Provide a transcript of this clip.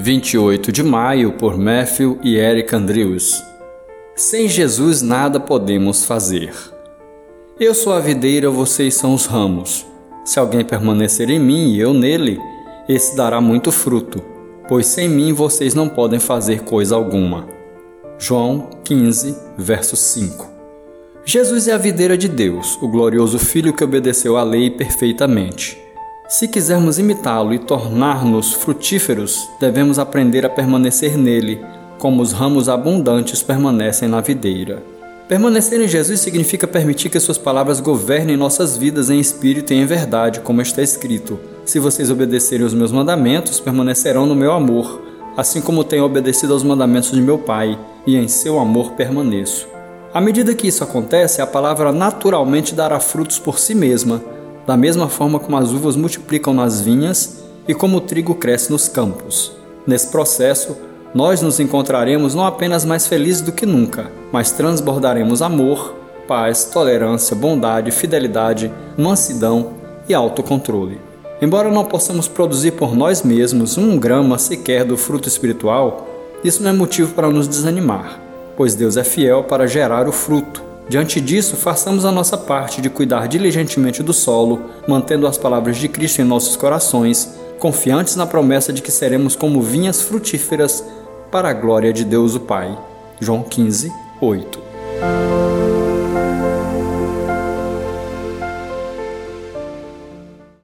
28 de maio, por Matthew e Eric Andrews. Sem Jesus nada podemos fazer. Eu sou a videira, vocês são os ramos. Se alguém permanecer em mim e eu nele, esse dará muito fruto, pois sem mim vocês não podem fazer coisa alguma. João 15, verso 5. Jesus é a videira de Deus, o glorioso Filho que obedeceu à lei perfeitamente. Se quisermos imitá-lo e tornar-nos frutíferos, devemos aprender a permanecer nele, como os ramos abundantes permanecem na videira. Permanecer em Jesus significa permitir que Suas palavras governem nossas vidas em espírito e em verdade, como está escrito: Se vocês obedecerem os meus mandamentos, permanecerão no meu amor, assim como tenho obedecido aos mandamentos de meu Pai, e em seu amor permaneço. À medida que isso acontece, a palavra naturalmente dará frutos por si mesma da mesma forma como as uvas multiplicam nas vinhas e como o trigo cresce nos campos. Nesse processo, nós nos encontraremos não apenas mais felizes do que nunca, mas transbordaremos amor, paz, tolerância, bondade, fidelidade, mansidão e autocontrole. Embora não possamos produzir por nós mesmos um grama sequer do fruto espiritual, isso não é motivo para nos desanimar, pois Deus é fiel para gerar o fruto Diante disso, façamos a nossa parte de cuidar diligentemente do solo, mantendo as palavras de Cristo em nossos corações, confiantes na promessa de que seremos como vinhas frutíferas para a glória de Deus o Pai. João 15, 8.